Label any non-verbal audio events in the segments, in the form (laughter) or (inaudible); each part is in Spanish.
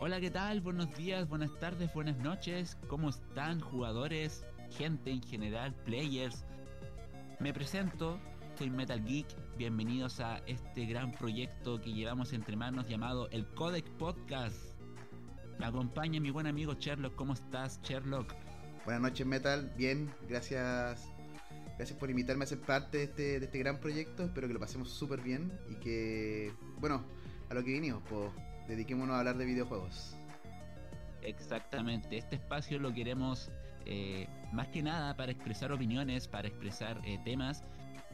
Hola, ¿qué tal? Buenos días, buenas tardes, buenas noches. ¿Cómo están jugadores, gente en general, players? Me presento, soy Metal Geek. Bienvenidos a este gran proyecto que llevamos entre manos llamado el Codec Podcast. Me acompaña mi buen amigo Sherlock. ¿Cómo estás, Sherlock? Buenas noches, Metal. Bien, gracias. Gracias por invitarme a ser parte de este, de este gran proyecto. Espero que lo pasemos súper bien y que, bueno, a lo que vinimos, pues dediquémonos a hablar de videojuegos. Exactamente, este espacio lo queremos eh, más que nada para expresar opiniones, para expresar eh, temas,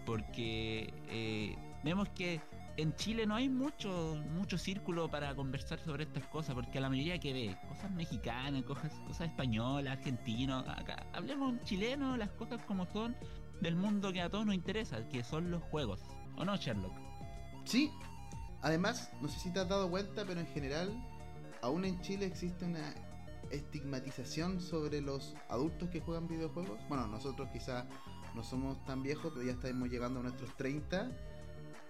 porque eh, vemos que en Chile no hay mucho mucho círculo para conversar sobre estas cosas, porque la mayoría que ve cosas mexicanas, cosas, cosas españolas, argentinos, acá hablemos chileno, las cosas como son del mundo que a todos nos interesa, que son los juegos, ¿o no, Sherlock? Sí, además, no sé si te has dado cuenta, pero en general, aún en Chile existe una estigmatización sobre los adultos que juegan videojuegos. Bueno, nosotros quizás no somos tan viejos, pero ya estamos llegando a nuestros 30.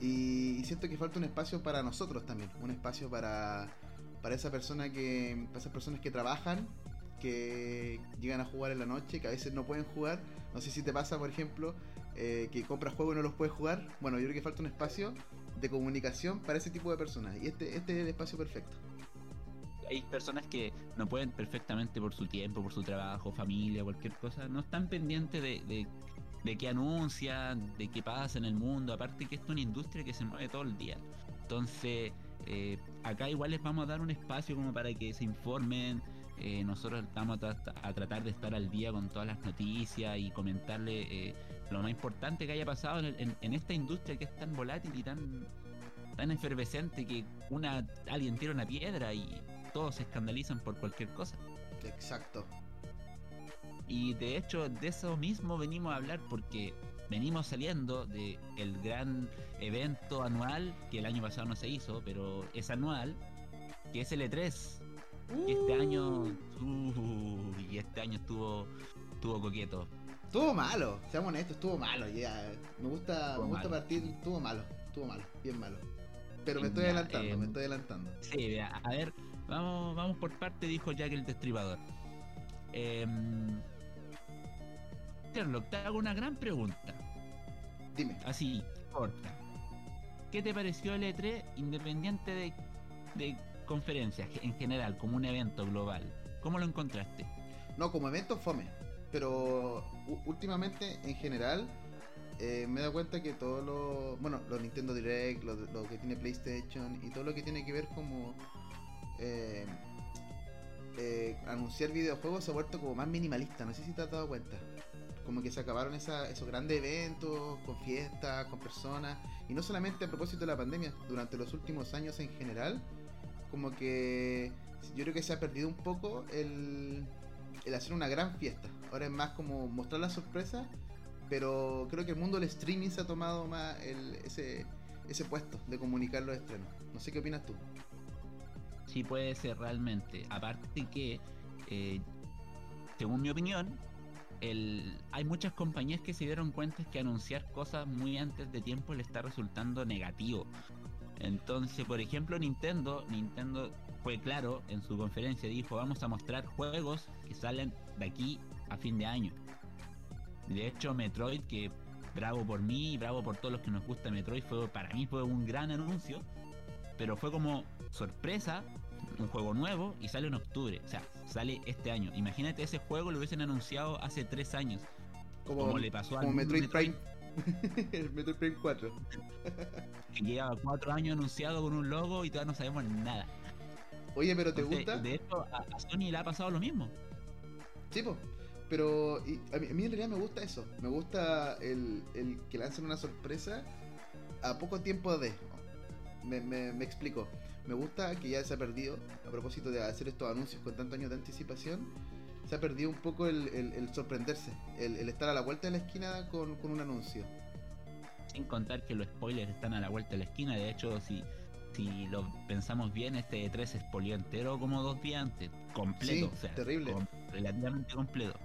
Y, siento que falta un espacio para nosotros también. Un espacio para, para esa persona que. Para esas personas que trabajan, que llegan a jugar en la noche, que a veces no pueden jugar. No sé si te pasa, por ejemplo, eh, que compras juegos y no los puedes jugar. Bueno, yo creo que falta un espacio de comunicación para ese tipo de personas. Y este, este es el espacio perfecto hay personas que no pueden perfectamente por su tiempo, por su trabajo, familia, cualquier cosa, no están pendientes de, de, qué anuncian, de qué pasa en el mundo, aparte que esto es una industria que se mueve todo el día. Entonces, eh, acá igual les vamos a dar un espacio como para que se informen. Eh, nosotros vamos a, tratar de estar al día con todas las noticias y comentarle eh, lo más importante que haya pasado en, en, esta industria que es tan volátil y tan tan efervescente que una alguien tira una piedra y todos se escandalizan por cualquier cosa. Exacto. Y de hecho de eso mismo venimos a hablar porque venimos saliendo de el gran evento anual que el año pasado no se hizo, pero es anual, que es el E3. Y este año, uh, y este año estuvo, estuvo coqueto. Estuvo malo, seamos honestos, estuvo malo. Ya, me gusta, me gusta partir, estuvo malo, estuvo malo, bien malo. Pero me estoy adelantando, me estoy adelantando. Sí, a ver, Vamos, vamos por parte, dijo Jack el Destripador. Eh, Sherlock, te hago una gran pregunta. Dime. Así, corta. ¿Qué te pareció el E3 independiente de, de conferencias en general, como un evento global? ¿Cómo lo encontraste? No, como evento fome. Pero últimamente, en general, eh, me he dado cuenta que todo lo. Bueno, los Nintendo Direct, lo, lo, que tiene PlayStation y todo lo que tiene que ver como eh, eh, anunciar videojuegos se ha vuelto como más minimalista. No sé si te has dado cuenta. Como que se acabaron esos grandes eventos, con fiestas, con personas. Y no solamente a propósito de la pandemia, durante los últimos años en general. Como que yo creo que se ha perdido un poco el, el hacer una gran fiesta. Ahora es más como mostrar la sorpresa. Pero creo que el mundo del streaming se ha tomado más ese, ese puesto de comunicar los estrenos. No sé qué opinas tú sí puede ser realmente. Aparte que, eh, según mi opinión, hay muchas compañías que se dieron cuenta que anunciar cosas muy antes de tiempo le está resultando negativo. Entonces, por ejemplo, Nintendo, Nintendo fue claro en su conferencia, dijo, vamos a mostrar juegos que salen de aquí a fin de año. De hecho, Metroid, que bravo por mí bravo por todos los que nos gusta Metroid, fue para mí fue un gran anuncio, pero fue como sorpresa un juego nuevo y sale en octubre. O sea, sale este año. Imagínate ese juego lo hubiesen anunciado hace tres años. Como, le pasó a Metroid, Prime. el (laughs) Metroid Prime 4. (laughs) que lleva cuatro años anunciado con un logo y todavía no sabemos nada. Oye, pero ¿te gusta? De hecho, a, Sony le ha pasado lo mismo. Sí, Pero a, mí, a, mí, en realidad me gusta eso. Me gusta el, el que lancen una sorpresa a poco tiempo de. Me, me, me explico me gusta que ya se ha perdido, a propósito de hacer estos anuncios con tantos años de anticipación, se ha perdido un poco el, sorprenderse, el, estar a la vuelta de la esquina con, un anuncio. Sin contar que los spoilers están a la vuelta de la esquina, de hecho, si si lo pensamos bien, este E3 es polió entero como dos días antes, completo, o sea, terrible. relativamente completo.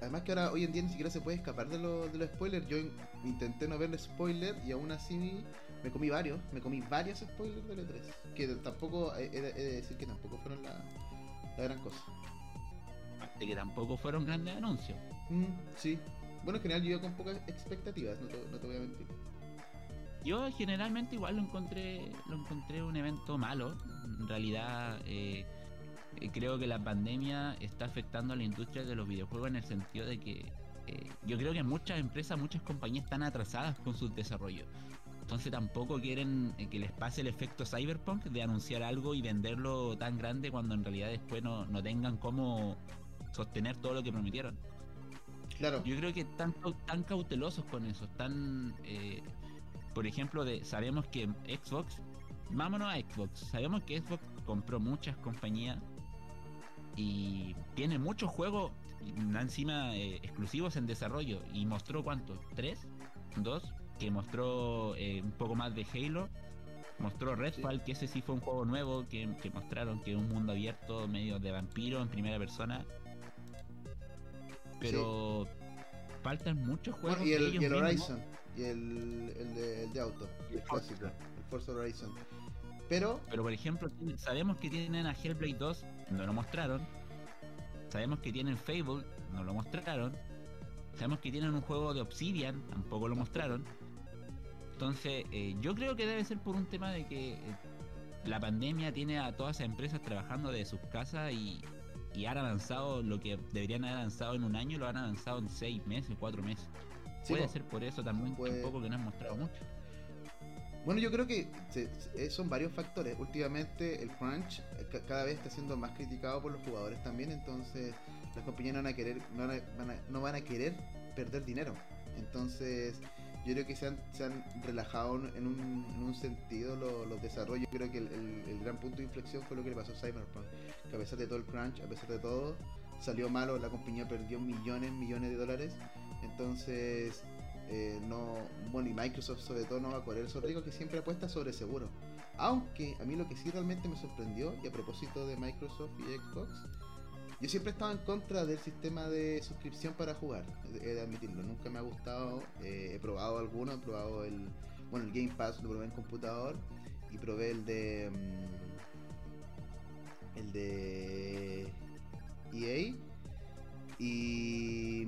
Además que ahora hoy en día ni siquiera se puede escapar de, de los spoilers. Yo intenté no ver spoiler y aún así me comí varios, me comí varios spoilers del E3. Que tampoco, he, de decir que tampoco fueron la, gran cosa. Aparte que tampoco fueron grandes anuncios. Mm, sí. Bueno, en general yo iba con pocas expectativas, no te, voy a mentir. Yo generalmente igual lo encontré, lo encontré un evento malo. En realidad, eh, eh, creo que la pandemia está afectando a la industria de los videojuegos en el sentido de que eh, yo creo que muchas empresas, muchas compañías están atrasadas con sus desarrollos. Entonces tampoco quieren eh, que les pase el efecto cyberpunk de anunciar algo y venderlo tan grande cuando en realidad después no, tengan cómo sostener todo lo que prometieron. Claro. Yo creo que están tan cautelosos con eso, están, por ejemplo, de sabemos que Xbox, vámonos a Xbox, sabemos que Xbox compró muchas compañías y tiene muchos juegos encima eh, exclusivos en desarrollo y mostró cuántos, tres, dos, que mostró eh, un poco más de Halo, mostró Redfall, que ese sí fue un juego nuevo que, mostraron que es un mundo abierto medio de vampiro en primera persona, pero faltan muchos juegos. y el, Horizon, y el, el, de, auto, el, clásico, el Forza Horizon. Pero, pero por ejemplo, sabemos que tienen a Hellblade 2, no lo mostraron. Sabemos que tienen Fable, no lo mostraron. Sabemos que tienen un juego de Obsidian, tampoco lo mostraron. Entonces, eh, yo creo que debe ser por un tema de que eh, la pandemia tiene a todas esas empresas trabajando de sus casas y, han avanzado lo que deberían haber avanzado en un año, lo han avanzado en seis meses, cuatro meses. Puede ser por eso también, un poco que no han mostrado mucho. Bueno, yo creo que son varios factores. Últimamente el crunch eh, cada vez está siendo más criticado por los jugadores también, entonces las compañías no van a querer, no van a, no van a querer perder dinero. Entonces yo creo que se han, se han relajado en un, en un sentido los, desarrollos. Yo creo que el, gran punto de inflexión fue lo que le pasó a Cyberpunk, que a pesar de todo el crunch, a pesar de todo, salió malo, la compañía perdió millones, millones de dólares. Entonces eh, no, bueno, y Microsoft sobre todo no va a correr esos riesgos que siempre apuesta sobre seguro. Aunque a mí lo que sí realmente me sorprendió, y a propósito de Microsoft y Xbox, yo siempre estaba en contra del sistema de suscripción para jugar, he de admitirlo, nunca me ha gustado, eh, he probado alguno, he probado el, bueno, el Game Pass, lo probé en computador, y probé el de... Mm, el de EA, y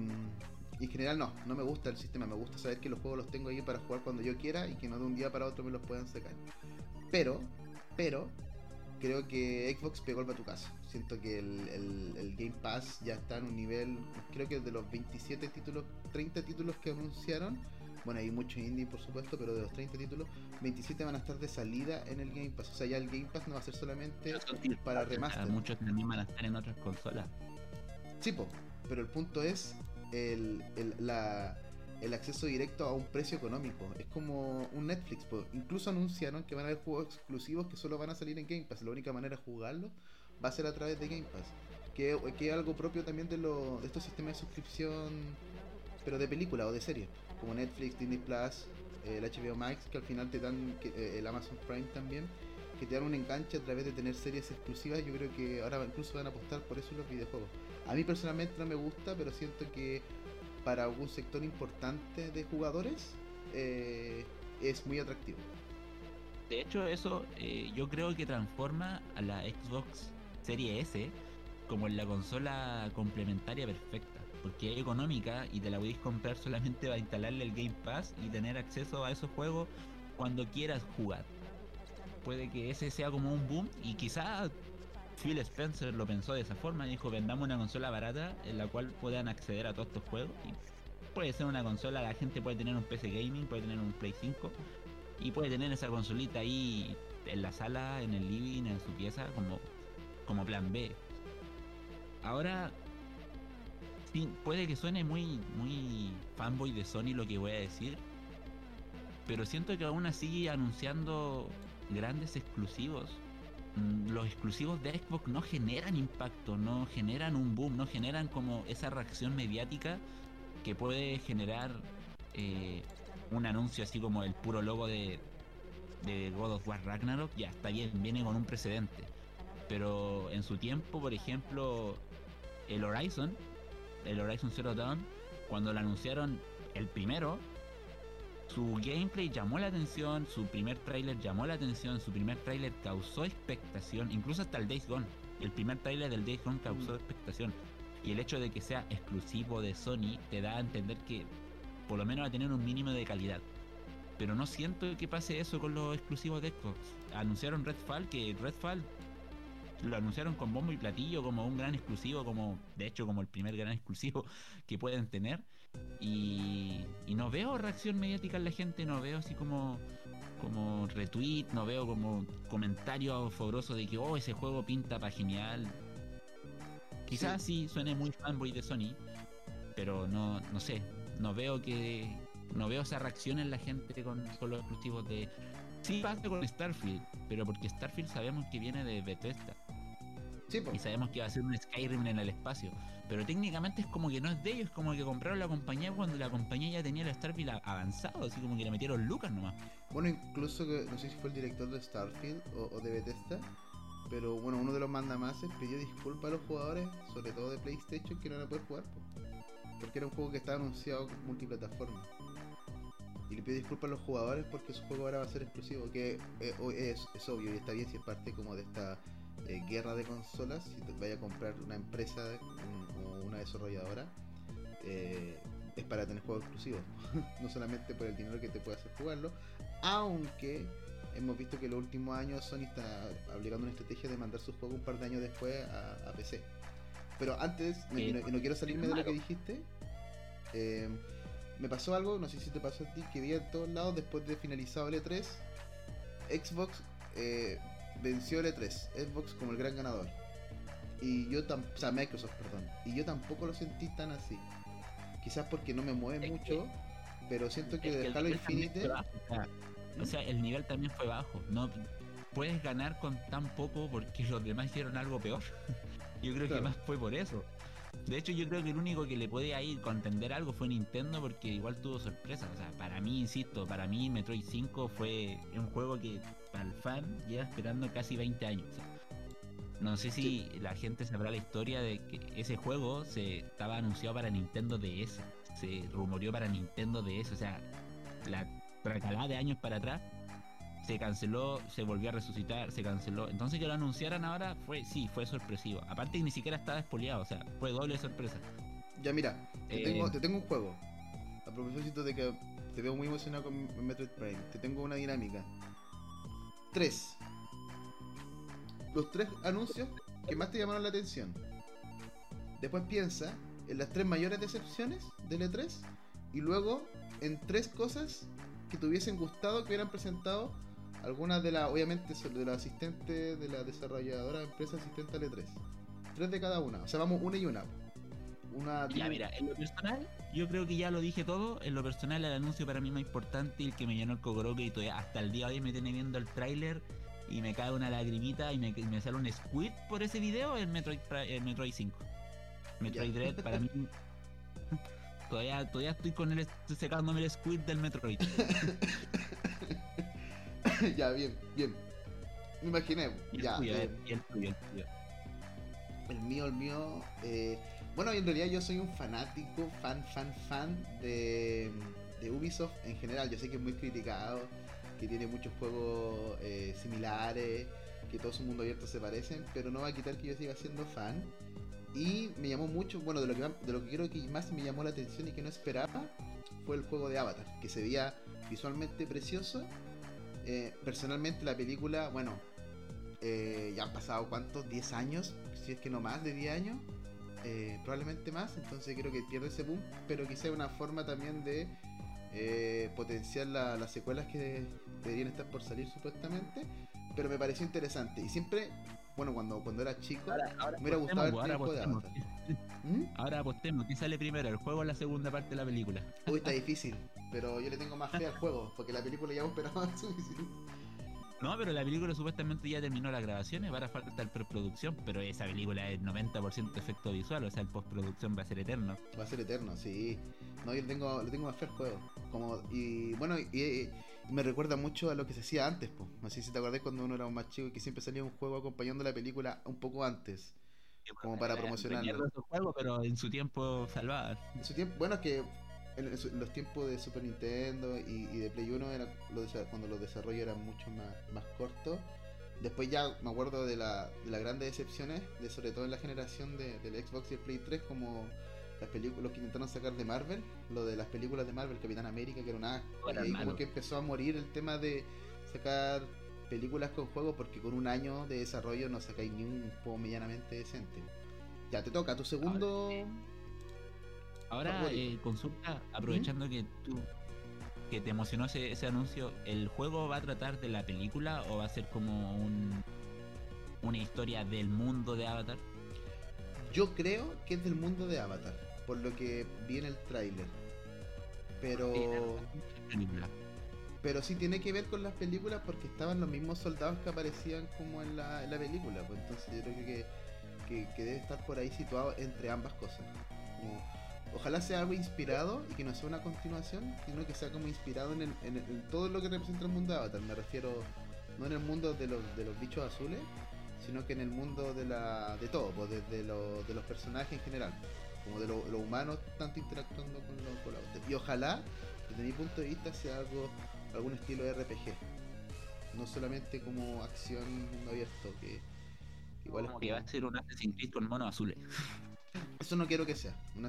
y en general no, no me gusta el sistema, me gusta saber que los juegos los tengo ahí para jugar cuando yo quiera y que no de un día para otro me los puedan sacar. Pero, pero, creo que Xbox pegó el casa Siento que el, Game Pass ya está en un nivel, creo que de los 27 títulos, 30 títulos que anunciaron, bueno, hay muchos indie por supuesto, pero de los 30 títulos, 27 van a estar de salida en el Game Pass. O sea, ya el Game Pass no va a ser solamente para remaster. Muchos también van a estar en otras consolas. Sí, pero el punto es el, el, acceso directo a un precio económico. Es como un Netflix. Incluso anunciaron que van a haber juegos exclusivos que solo van a salir en Game Pass. La única manera de jugarlo va a ser a través de Game Pass. Que, que es algo propio también de, lo, de estos sistemas de suscripción, pero de película o de serie. Como Netflix, Disney Plus, el HBO Max, que al final te dan, eh, el Amazon Prime también que te dan un enganche a través de tener series exclusivas. Yo creo que ahora incluso van a apostar por eso en los videojuegos. A mí personalmente no me gusta, pero siento que para algún sector importante de jugadores eh, es muy atractivo. De hecho, eso eh, yo creo que transforma a la Xbox Serie S como en la consola complementaria perfecta, porque es económica y te la podéis comprar solamente para instalarle el Game Pass y tener acceso a esos juegos cuando quieras jugar. Puede que ese sea como un boom y quizá Phil Spencer lo pensó de esa forma, dijo vendamos una consola barata en la cual puedan acceder a todos estos juegos. Y puede ser una consola, la gente puede tener un PC gaming, puede tener un Play 5 y puede tener esa consolita ahí en la sala, en el living, en su pieza, como, como plan B. Ahora, puede que suene muy, muy fanboy de Sony lo que voy a decir, pero siento que aún así anunciando grandes exclusivos los exclusivos de Xbox no generan impacto, no generan un boom, no generan como esa reacción mediática que puede generar eh, un anuncio así como el puro logo de, de God of War Ragnarok, ya está bien, viene con un precedente. Pero en su tiempo, por ejemplo, el Horizon, el Horizon Zero Dawn, cuando lo anunciaron el primero, su gameplay llamó la atención, su primer tráiler llamó la atención, su primer tráiler causó expectación, incluso hasta el Days Gone. El primer tráiler del Days Gone causó expectación. Y el hecho de que sea exclusivo de Sony te da a entender que por lo menos va a tener un mínimo de calidad. Pero no siento que pase eso con los exclusivos de Xbox. Anunciaron Redfall, que Redfall lo anunciaron con bombo y platillo como un gran exclusivo, como de hecho como el primer gran (laughs) exclusivo que pueden tener. Y, y no veo reacción mediática en la gente, no veo así como como retweet, no veo como comentario fogoso de que oh ese juego pinta para genial. Quizás sí. suene muy fanboy de Sony, pero no, no sé, no veo que no veo esa reacción en la gente con, con los exclusivos de sí pasa con Starfield, pero porque Starfield sabemos que viene de Bethesda. Y sabemos que va a ser un Skyrim en el espacio. Pero técnicamente es como que no es de ellos, es como que compraron la compañía cuando la compañía ya tenía el Starfield avanzado, así como que le metieron lucas nomás. Bueno, incluso no sé si fue el director de Starfield o, de Bethesda, pero bueno, uno de los mandamases pidió disculpas a los jugadores, sobre todo de PlayStation, que no van a poder jugar, porque era un juego que estaba anunciado multiplataforma. Y le pidió disculpas a los jugadores porque su juego ahora va a ser exclusivo, que eh, es, es obvio y está bien si es parte como de esta eh, guerra de consolas, si te vaya a comprar una empresa o una desarrolladora, eh, es para tener juegos exclusivos, (laughs) no solamente por el dinero que te puede hacer jugarlo, aunque hemos visto que en los últimos años Sony está aplicando una estrategia de mandar sus juegos un par de años después a, PC. Pero antes, y, no, quiero salirme de lo que dijiste, eh, me pasó algo, no sé si te pasó a ti, que vi en todos lados después de finalizado el E3, Xbox eh, venció el E3, Xbox como el gran ganador. Y yo tampoco, o sea, Microsoft, perdón. Y yo tampoco lo sentí tan así. Quizás porque no me mueve mucho, pero siento que, de Halo Infinite... o, sea, el nivel también fue bajo. No puedes ganar con tan poco porque los demás hicieron algo peor. (laughs) yo creo que más fue por eso. De hecho, yo creo que el único que le podía ir contender algo fue Nintendo porque igual tuvo sorpresa. O sea, para mí, insisto, para mí Metroid 5 fue un juego que para el fan lleva esperando casi 20 años. no sé si la gente sabrá la historia de que ese juego se estaba anunciado para Nintendo DS. Se rumoreó para Nintendo DS. O sea, la tracalada de años para atrás se canceló, se volvió a resucitar, se canceló. Entonces que lo anunciaran ahora fue, sí, fue sorpresivo. Aparte que ni siquiera estaba despoliado, o sea, fue doble sorpresa. Ya mira, te, tengo, eh, un juego. A propósito de que te veo muy emocionado con Metroid Prime, te tengo una dinámica. Tres. Los tres anuncios que más te llamaron la atención. Después piensa en las tres mayores decepciones del E3 y luego en tres cosas que te hubiesen gustado que hubieran presentado algunas de las, obviamente, de los asistentes de la desarrolladora de empresa asistente al E3. Tres de cada una. O sea, vamos una y una. Una ya, mira, en lo personal, yo creo que ya lo dije todo. En lo personal, el anuncio para mí más importante, el que me llenó el cogoroque y todavía hasta el día de hoy me tiene viendo el tráiler y me cae una lagrimita y me, me, sale un squid por ese video, el Metroid, el Metroid 5. Metroid Dread para mí todavía, todavía estoy con el secándome el squid del Metroid. (laughs) (laughs) ya, bien, bien. Me imaginé. ya, el, mío, el mío. Eh, bueno, en realidad yo soy un fanático, fan, fan, fan de, de Ubisoft en general. Yo sé que es muy criticado, que tiene muchos juegos eh, similares, que todo su mundo abierto se parecen, pero no va a quitar que yo siga siendo fan. Y me llamó mucho, bueno, de lo que, de lo que creo que más me llamó la atención y que no esperaba fue el juego de Avatar, que se veía visualmente precioso eh, personalmente la película, bueno, eh, ya han pasado cuántos, 10 años, si es que no más de 10 años, eh, probablemente más, entonces creo que pierde ese boom, pero quizá una forma también de potenciar las secuelas que deberían estar por salir supuestamente, pero me pareció interesante y siempre bueno, cuando, cuando era chico, me hubiera gustado el juego de Avatar. ¿Mm? Ahora apostemos, ¿quién sale primero, el juego o la segunda parte de la película? Uy, está difícil, pero yo le tengo más fe al juego, porque la película ya esperaba (laughs) suficiente. No, pero la película supuestamente ya terminó las grabaciones, ahora falta el preproducción, pero esa película es 90% efecto visual, o sea, el postproducción va a ser eterno. Va a ser eterno, sí. No, yo le tengo, le tengo más fe al juego. Como, y bueno, y, me recuerda mucho a lo que se hacía antes, po. No sé si te acordás cuando uno era más chico y que siempre salía un juego acompañando la película un poco antes. Como para promocionarlo. juego, pero en su tiempo salvadas. En su tiempo, bueno, es que en, los tiempos de Super Nintendo y, de Play 1 era cuando los desarrollos eran mucho más, más cortos. Después ya me acuerdo de, la, de las grandes decepciones, de sobre todo en la generación de, del Xbox y el Play 3, como las películas que intentaron sacar de Marvel, lo de las películas de Marvel, Capitán América, que era una y ahí como que empezó a morir el tema de sacar películas con juegos porque con un año de desarrollo no sacáis ni un juego medianamente decente. Ya te toca, tu segundo. Ahora, eh, consulta, aprovechando que tú que te emocionó ese, ese, anuncio, ¿el juego va a tratar de la película o va a ser como un, una historia del mundo de Avatar? Yo creo que es del mundo de Avatar por lo que vi en el tráiler. Pero... Pero sí tiene que ver con las películas porque estaban los mismos soldados que aparecían como en la, película. Pues entonces yo creo que, que, debe estar por ahí situado entre ambas cosas. ojalá sea algo inspirado y que no sea una continuación, sino que sea como inspirado en, en, todo lo que representa el mundo de Avatar. Me refiero no en el mundo de los, de los bichos azules, sino que en el mundo de, la, de todo, pues desde de los personajes en general como de los lo humanos tanto interactuando con los, con Y ojalá, desde mi punto de vista, sea algo, algún estilo de RPG. No solamente como acción abierto, que igual como es que va a ser un Assassin's Creed con monos azules. (laughs) Eso no quiero que sea, un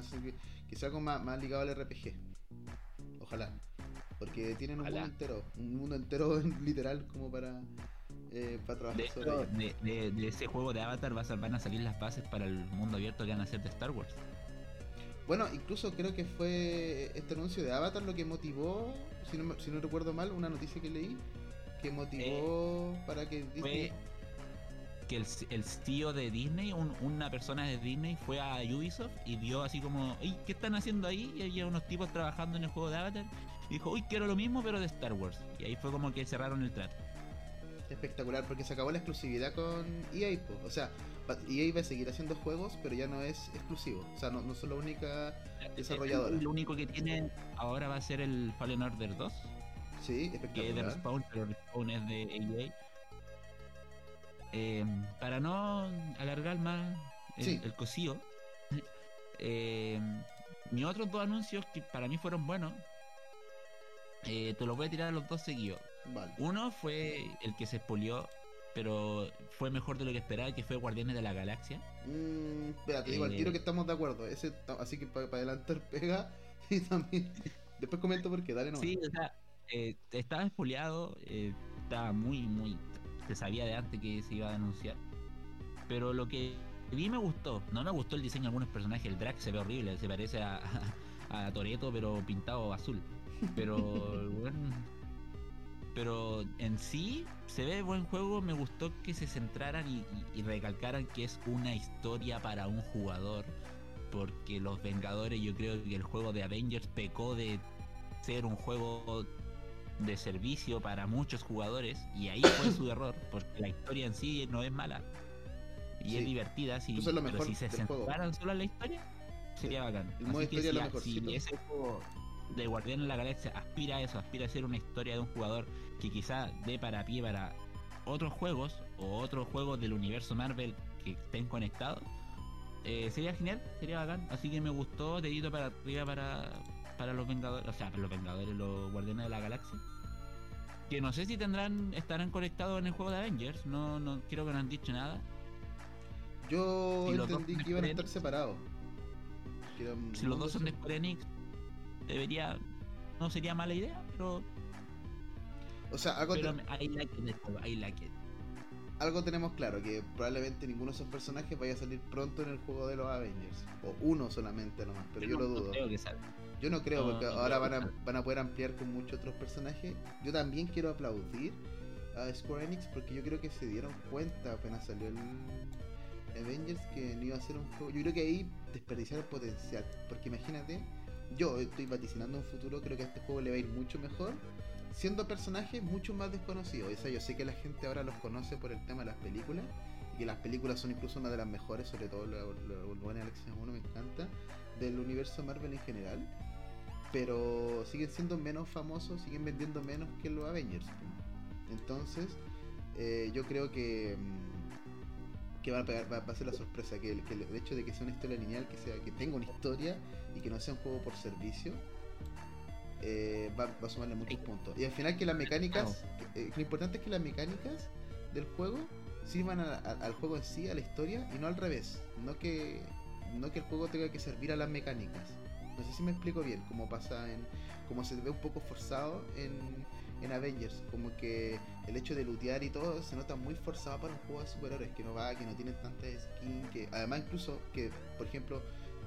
que sea algo más, más ligado al RPG. Ojalá. Porque tienen un mundo entero, un mundo entero (laughs) literal como para, eh, para trabajar de, sobre de, de, ese juego de Avatar van a salir las bases para el mundo abierto que van a ser de Star Wars. Bueno, incluso creo que fue este anuncio de Avatar lo que motivó, si no, si no recuerdo mal, una noticia que leí, que motivó eh, para que Disney... que el, el tío de Disney, una persona de Disney, fue a Ubisoft y vio así como, ¿qué están haciendo ahí? Y había unos tipos trabajando en el juego de Avatar. Y dijo, uy, quiero lo mismo, pero de Star Wars. Y ahí fue como que cerraron el trato. Espectacular, porque se acabó la exclusividad con EA. O sea, EA va a seguir haciendo juegos, pero ya no es exclusivo. O sea, no, no son la única desarrolladora. Lo único que tiene ahora va a ser el Fallen Order 2. Sí, espectacular. Que es de Respawn, pero Respawn es de EA. Eh, para no alargar más el, el cosío, eh, mis otros dos anuncios que para mí fueron buenos, eh, te los voy a tirar a los dos seguidos. Uno fue el que se expolió pero fue mejor de lo que esperaba, que fue Guardianes de la Galaxia. Mm, espérate, digo al tiro eh, que estamos de acuerdo. Ese, así que para adelantar (laughs) pega y también. Después comento por qué, dale no. Sí, o sea, eh, estaba espoleado, eh, estaba muy, muy. Se sabía de antes que se iba a anunciar. Pero lo que vi me gustó. No me gustó el diseño de algunos personajes. El drag se ve horrible, se parece a, a, (laughs) a Toreto, pero pintado azul. Pero, (laughs) bueno pero en sí se ve buen juego. Me gustó que se centraran y, recalcaran que es una historia para un jugador. Porque los Vengadores, yo creo que el juego de Avengers pecó de ser un juego de servicio para muchos jugadores. Y ahí fue su (coughs) error. Porque la historia en sí no es mala. Y es divertida. Si, pero si se centraran solo en la historia, sería bacán. Así que si, si ese juego de Guardián de la Galaxia aspira a eso, aspira a ser una historia de un jugador que quizá dé para pie para otros juegos o otros juegos del universo Marvel que estén conectados, eh, sería genial, sería bacán. Así que me gustó, dedito para arriba para, para los Vengadores, o sea, para los Vengadores, los Guardianes de la Galaxia. Que no sé si tendrán, estarán conectados en el juego de Avengers, no, no creo que no han dicho nada. Yo entendí que iban a estar separados. si los dos son de Square Enix, debería, no sería mala idea, pero o sea, algo, algo tenemos claro, que probablemente ninguno de esos personajes vaya a salir pronto en el juego de los Avengers. O uno solamente nomás, pero yo, lo dudo. Yo no creo, porque ahora van a, van a poder ampliar con muchos otros personajes. Yo también quiero aplaudir a Square Enix porque yo creo que se dieron cuenta apenas salió el Avengers que no iba a ser un juego. Yo creo que ahí desperdiciaron el potencial. Porque imagínate, yo estoy vaticinando un futuro, creo que a este juego le va a ir mucho mejor siendo personajes mucho más desconocidos. O sea, yo sé que la gente ahora los conoce por el tema de las películas, y que las películas son incluso una de las mejores, sobre todo la, la, la 1 me encanta, del universo Marvel en general. pero siguen siendo menos famosos, siguen vendiendo menos que los Avengers. Entonces, eh, yo creo que mm, que va a, pegar, va, a ser la sorpresa, que, que, el hecho de que sea una historia lineal, que sea que tenga una historia y que no sea un juego por servicio, eh, va, a sumarle muchos puntos. Y al final que las mecánicas, eh, lo importante es que las mecánicas del juego sirvan al juego en sí, a la historia, y no al revés. No que, no que el juego tenga que servir a las mecánicas. No sé si me explico bien, como pasa en. como se ve un poco forzado en, en Avengers. Como que el hecho de lootear y todo se nota muy forzado para un juego de superhéroes, que no va, que no tiene tantas skins, que además incluso que, por ejemplo,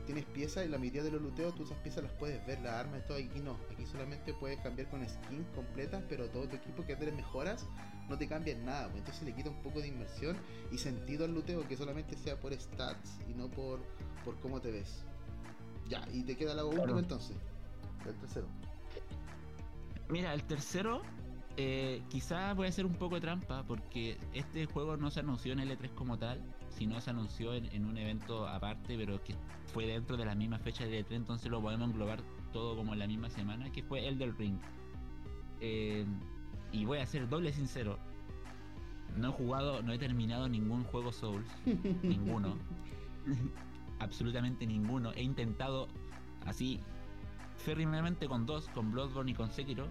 tienes piezas y la mayoría de los looteos tú esas piezas las puedes ver, las armas y todo, aquí no, aquí solamente puedes cambiar con skins completas, pero todo tu equipo que te mejoras no te cambia nada, pues entonces le quita un poco de inmersión y sentido al looteo que solamente sea por stats y no por, por cómo te ves. Ya, y te queda la última entonces. El tercero. Mira, el tercero eh, quizás voy a hacer un poco de trampa porque este juego no se anunció en L3 como tal, sino se anunció en, un evento aparte, pero que fue dentro de la misma fecha de L3, entonces lo podemos englobar todo como en la misma semana, que fue el del Ring. Eh, y voy a ser doble sincero, no he jugado, no he terminado ningún juego Souls, (laughs) ninguno. (laughs) absolutamente ninguno. He intentado así férrimamente con dos, con Bloodborne y con Sekiro.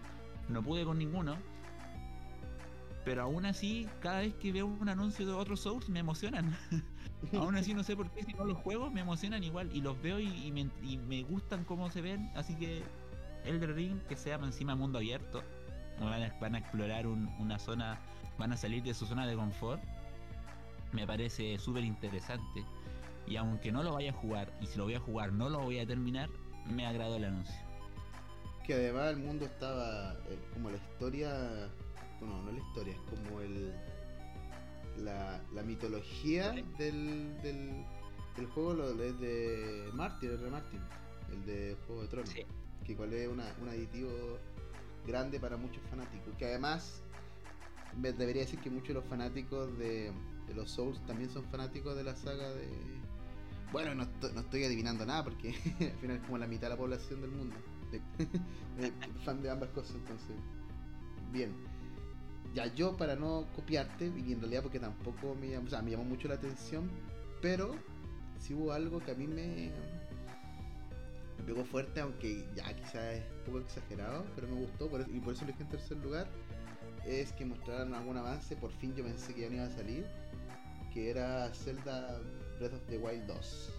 No pude con ninguno. Pero aún así, cada vez que veo un anuncio de otros Souls me emocionan. (laughs) aún así no sé por qué, si no los juego me emocionan igual. Y los veo y, me, gustan cómo se ven. Así que Elder Ring, que sea encima mundo abierto. Van a, van a explorar una zona, van a salir de su zona de confort. Me parece súper interesante. Y aunque no lo vaya a jugar, y si lo voy a jugar no lo voy a terminar, me agradó el anuncio. Que además el mundo estaba eh, como la historia, bueno, no la historia, es como el la, la mitología del, del, del, juego lo, es de Martin, el de Martin, el de Juego de Tronos, que igual es una, un aditivo grande para muchos fanáticos, que además debería decir que muchos de los fanáticos de, de los Souls también son fanáticos de la saga de bueno, no, estoy adivinando nada porque (laughs) al final es como la mitad de la población del mundo. (laughs) fan de ambas cosas, entonces. Bien. Ya yo para no copiarte, y en realidad porque tampoco me, o sea, me llamó mucho la atención, pero si hubo algo que a mí me, me pegó fuerte, aunque ya quizás es un poco exagerado, pero me gustó y por eso lo dije en tercer lugar, es que mostraran algún avance, por fin yo pensé que ya no iba a salir, que era Zelda Breath of the Wild 2.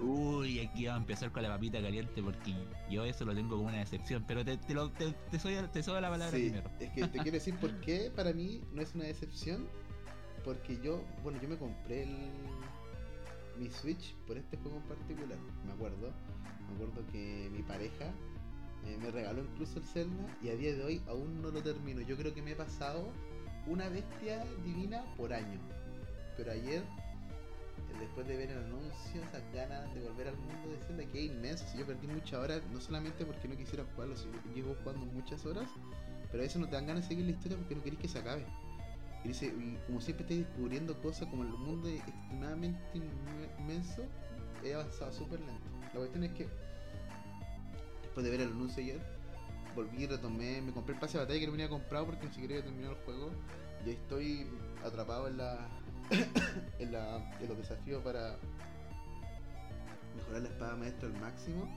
Uy, aquí vamos a empezar con la papita caliente porque yo eso lo tengo como una decepción, pero te, te, lo, te, te, soy, te soy la palabra primero. Es que te quiero decir por (laughs) qué para mí no es una decepción, porque yo, bueno, yo me compré el, mi Switch por este juego en particular, me acuerdo, me acuerdo que mi pareja eh, me regaló incluso el Zelda y a día de hoy aún no lo termino, yo creo que me he pasado una bestia divina por año, pero ayer después de ver el anuncio, esas ganas de volver al mundo de Zelda que es inmenso. Yo perdí muchas horas, no solamente porque no quisiera jugarlo, sino llevo jugando muchas horas, pero a veces no te dan ganas de seguir la historia porque no querés que se acabe. Y, dice, como siempre estoy descubriendo cosas, como el mundo es extremadamente inmenso, he avanzado súper lento. La cuestión es que, después de ver el anuncio ayer, volví, retomé, me compré el pase de batalla que no venía comprado porque ni siquiera había terminado el juego. Y ahí estoy atrapado en la (coughs) en, los desafíos para mejorar la espada maestra al máximo.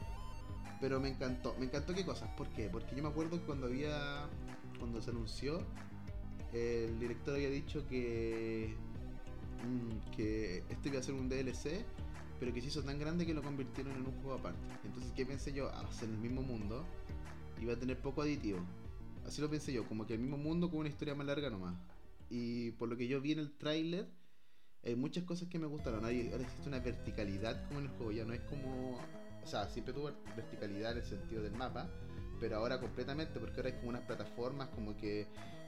Pero me encantó. Me encantó qué cosas. ¿Por? Porque yo me acuerdo que cuando había. Cuando se anunció, el director había dicho que. Mm, que este iba a ser un DLC. Pero que se hizo tan grande que lo convirtieron en un juego aparte. Entonces, ¿qué pensé yo? Ah, en el mismo mundo. Iba a tener poco aditivo. Así lo pensé yo, como que el mismo mundo con una historia más larga nomás. Y por lo que yo vi en el tráiler, hay muchas cosas que me gustaron. ahora existe una verticalidad como en el juego, ya no es como. O sea, siempre tuvo verticalidad en el sentido del mapa, pero ahora completamente, porque ahora es como unas plataformas, como que.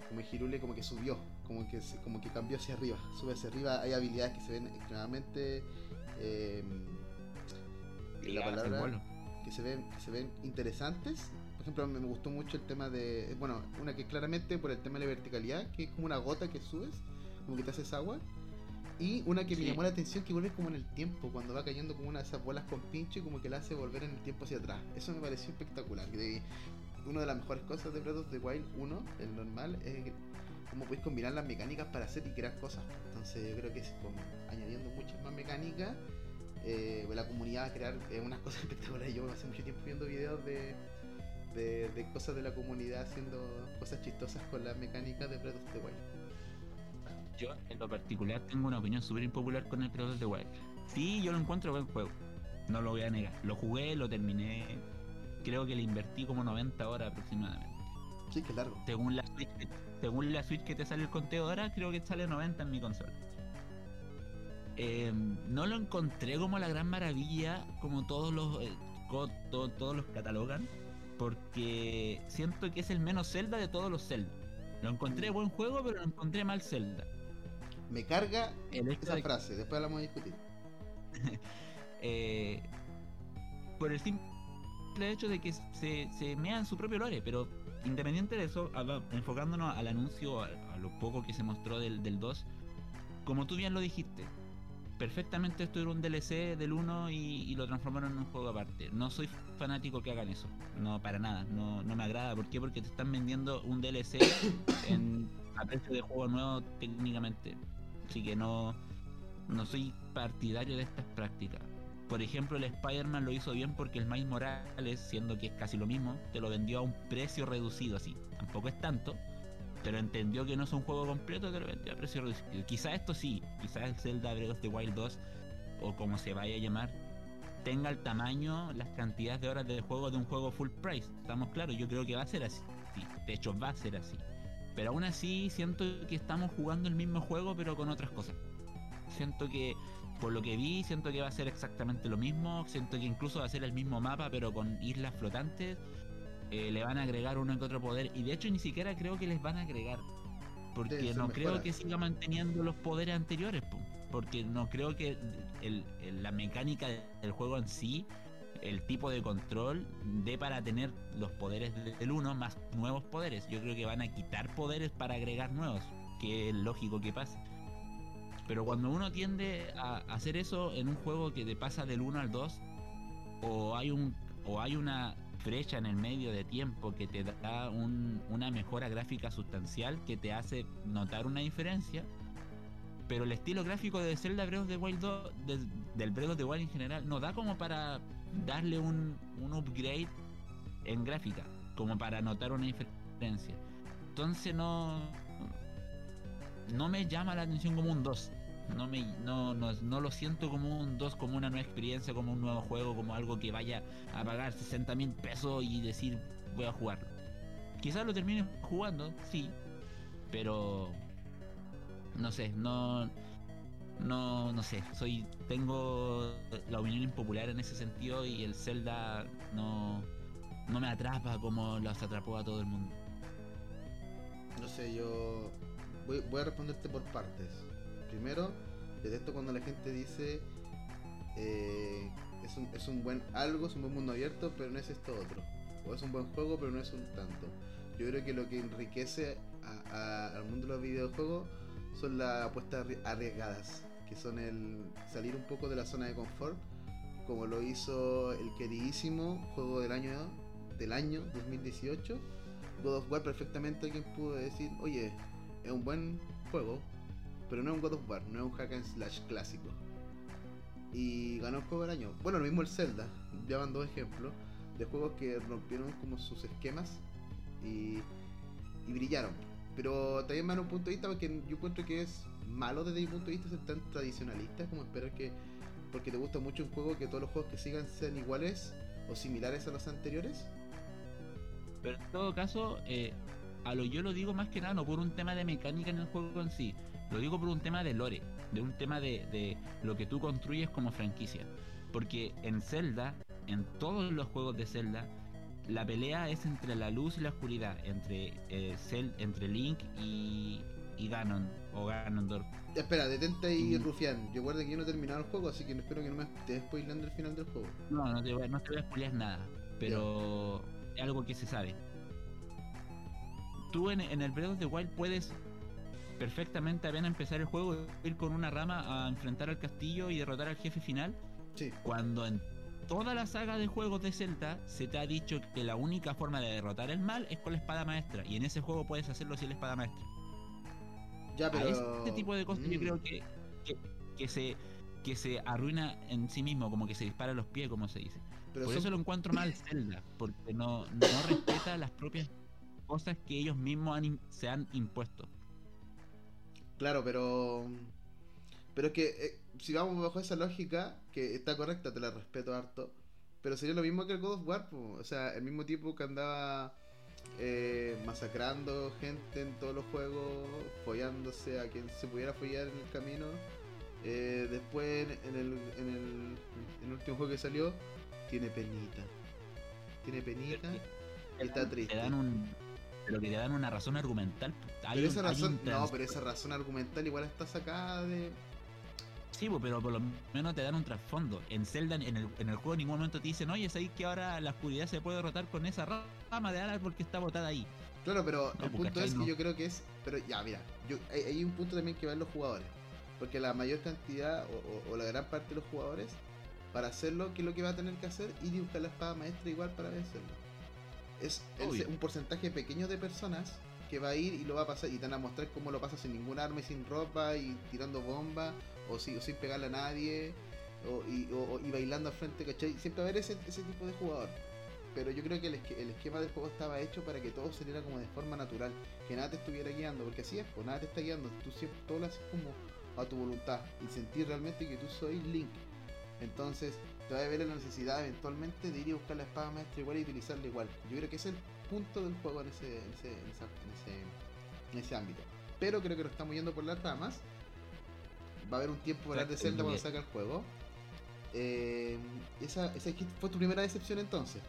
Como Hirule, como que subió, como que, como que cambió hacia arriba, sube hacia arriba. Hay habilidades que se ven extremadamente. Eh, la palabra. Que se ven, que se ven interesantes. Por ejemplo, me gustó mucho el tema de. Bueno, una que claramente por el tema de la verticalidad, que es como una gota que subes, como que te haces agua Y una que me llamó la atención que vuelve como en el tiempo, cuando va cayendo como una de esas bolas con pincho y como que la hace volver en el tiempo hacia atrás. Eso me pareció espectacular. De, una de las mejores cosas de Breath of the Wild 1, el normal, es cómo puedes combinar las mecánicas para hacer y crear cosas. Entonces yo creo que como añadiendo muchas más mecánicas, eh, la comunidad va a crear eh, unas cosas (laughs) espectaculares. Yo hace mucho tiempo viendo videos de, de, cosas de la comunidad haciendo cosas chistosas con las mecánicas de Breath of the Wild. Yo, en lo particular, tengo una opinión súper impopular con el of the Wild. Sí, yo lo encuentro buen juego. No lo voy a negar. Lo jugué, lo terminé. Creo que le invertí como 90 horas aproximadamente. Sí, que largo. Según la Switch, según la Switch que te sale el conteo ahora, creo que sale 90 en mi consola. Em, no lo encontré como la gran maravilla, como todos los eh, todos los catalogan, porque siento que es el menos Zelda de todos los Zelda. Lo encontré buen juego, pero lo encontré mal Zelda. Me carga esa frase, después la vamos a discutir. (laughs) Eh, por el simple hecho de que se, se mean su propio lore, pero independiente de eso, enfocándonos al anuncio, a, lo poco que se mostró del, del 2, como tú bien lo dijiste, perfectamente esto era un DLC del 1 y, lo transformaron en un juego aparte. No soy fanático que hagan eso, no para nada, no, no me agrada. ¿Por qué? Porque te están vendiendo un DLC (coughs) en, a precio de juego nuevo técnicamente. Así que no, no soy partidario de estas prácticas. Por ejemplo, el Spider-Man lo hizo bien porque el Miles Morales, siendo que es casi lo mismo, te lo vendió a un precio reducido así. Tampoco es tanto, pero entendió que no es un juego completo, te lo vendió a precio reducido. Quizá esto sí, quizás el Zelda Breath of the Wild 2, o como se vaya a llamar, tenga el tamaño, las cantidades de horas de juego de un juego full price. Estamos claros, yo creo que va a ser así. De hecho, va a ser así. Pero aún así siento que estamos jugando el mismo juego pero con otras cosas. Siento que por lo que vi, siento que va a ser exactamente lo mismo. Siento que incluso va a ser el mismo mapa, pero con islas flotantes. Eh, le van a agregar uno que otro poder. Y de hecho, ni siquiera creo que les van a agregar. Porque no creo que siga manteniendo los poderes anteriores. Porque no creo que la mecánica del juego en sí, el tipo de control, dé para tener los poderes del 1 más nuevos poderes. Yo creo que van a quitar poderes para agregar nuevos. Que es lógico que pase. Pero cuando uno tiende a hacer eso en un juego que te pasa del 1 al 2, o hay un o hay una brecha en el medio de tiempo que te da una mejora gráfica sustancial que te hace notar una diferencia, pero el estilo gráfico de Zelda Breath of the Wild 2, del Breath of the Wild en general, no da como para darle un, un upgrade en gráfica, como para notar una diferencia. Entonces no, no me llama la atención como un 2. No, me, no, no, lo siento como un 2, como una nueva experiencia, como un nuevo juego, como algo que vaya a pagar 60 mil pesos y decir voy a jugarlo. Quizás lo termine jugando, sí, pero no sé, no, no, no sé, soy, tengo la opinión impopular en ese sentido y el Zelda no, no me atrapa como los atrapó a todo el mundo. No sé, yo voy, a responderte por partes. Primero, detesto cuando la gente dice eh, es, un, es un buen algo, es un buen mundo abierto, pero no es esto otro. O es un buen juego, pero no es un tanto. Yo creo que lo que enriquece al mundo de los videojuegos son las apuestas arriesgadas, que son el salir un poco de la zona de confort, como lo hizo el queridísimo juego del año del año 2018. God of War perfectamente alguien pudo decir, oye, es un buen juego, pero no es un God of War, no es un hack and slash clásico. Y ganó el juego del año. Bueno, lo mismo el Zelda, ya van dos ejemplos de juegos que rompieron como sus esquemas y, y brillaron. Pero también me un punto de vista porque yo encuentro que es malo desde mi punto de vista ser tan tradicionalista como esperar que porque te gusta mucho un juego que todos los juegos que sigan sean iguales o similares a los anteriores. Pero en todo caso, eh, a lo yo lo digo más que nada no por un tema de mecánica en el juego en sí, lo digo por un tema de lore, de un tema de, lo que tú construyes como franquicia. Porque en Zelda, en todos los juegos de Zelda, la pelea es entre la luz y la oscuridad, entre eh, entre Link y, y Ganon o Ganondorf. Espera, detente ahí, Rufián. Yo recuerdo que yo no he terminado el juego, así que espero que no me estés spoilando el final del juego. No, no te, no te voy a spoilear nada, pero es algo que se sabe tú en, el Breath of the Wild puedes perfectamente apenas empezar el juego, ir con una rama a enfrentar al castillo y derrotar al jefe final. Sí. Cuando en toda la saga de juegos de Zelda se te ha dicho que la única forma de derrotar el mal es con la espada maestra. Y en ese juego puedes hacerlo sin la espada maestra. Ya, pero. A este tipo de cosas yo Mm. creo que, que, que se que se arruina en sí mismo, como que se dispara a los pies, como se dice. pero Por son- eso lo encuentro mal (coughs) Zelda, porque no, no respeta las propias cosas que ellos mismos han se han impuesto. Claro, pero. Pero es que eh, si vamos bajo esa lógica, que está correcta, te la respeto harto. Pero sería lo mismo que el God of War, po. o sea, el mismo tipo que andaba eh, masacrando gente en todos los juegos, follándose a quien se pudiera follar en el camino. Eh, después en el, en, el, en el último juego que salió, tiene penita. Tiene penita y está triste. Te dan un, pero que te dan una razón argumental. Hay Pero esa razón, un no, pero esa razón argumental igual está sacada de. Sí, pero por lo menos te dan un trasfondo. En Zelda, en el, en el juego, en ningún momento te dicen, oye, sabéis que ahora la oscuridad se puede derrotar con esa rama de alas porque está botada ahí. Claro, pero No, el punto es que No. yo creo que es. Pero ya, mira, yo, hay, hay un punto también que van los jugadores. Porque la mayor cantidad o, o- o la gran parte de los jugadores, para hacerlo, ¿qué es lo que va a tener que hacer? Ir y buscar la espada maestra igual para vencerlo. Es el- un porcentaje pequeño de personas que va a ir y lo va a pasar y te van a mostrar cómo lo pasa sin ningún arma y sin ropa y tirando bombas o, si- o sin pegarle a nadie o, y, o- y bailando al frente, ¿cachai? Siempre a haber ese, ese tipo de jugador. Pero yo creo que el, el esquema del juego estaba hecho para que todo saliera como de forma natural, que nada te estuviera guiando, porque así es, pues nada te está guiando, tú siempre todo lo haces como a tu voluntad y sentir realmente que tú soy Link. Entonces, te va a ver la necesidad eventualmente de ir y buscar la espada maestra igual y utilizarla igual. Yo creo que ese es el punto del juego en ese, en ese, en esa- en ese, en ese ámbito. Pero creo que lo estamos yendo por las ramas. Va a haber un tiempo para de Zelda cuando saca el juego. Eh, esa, esa fue tu primera decepción entonces.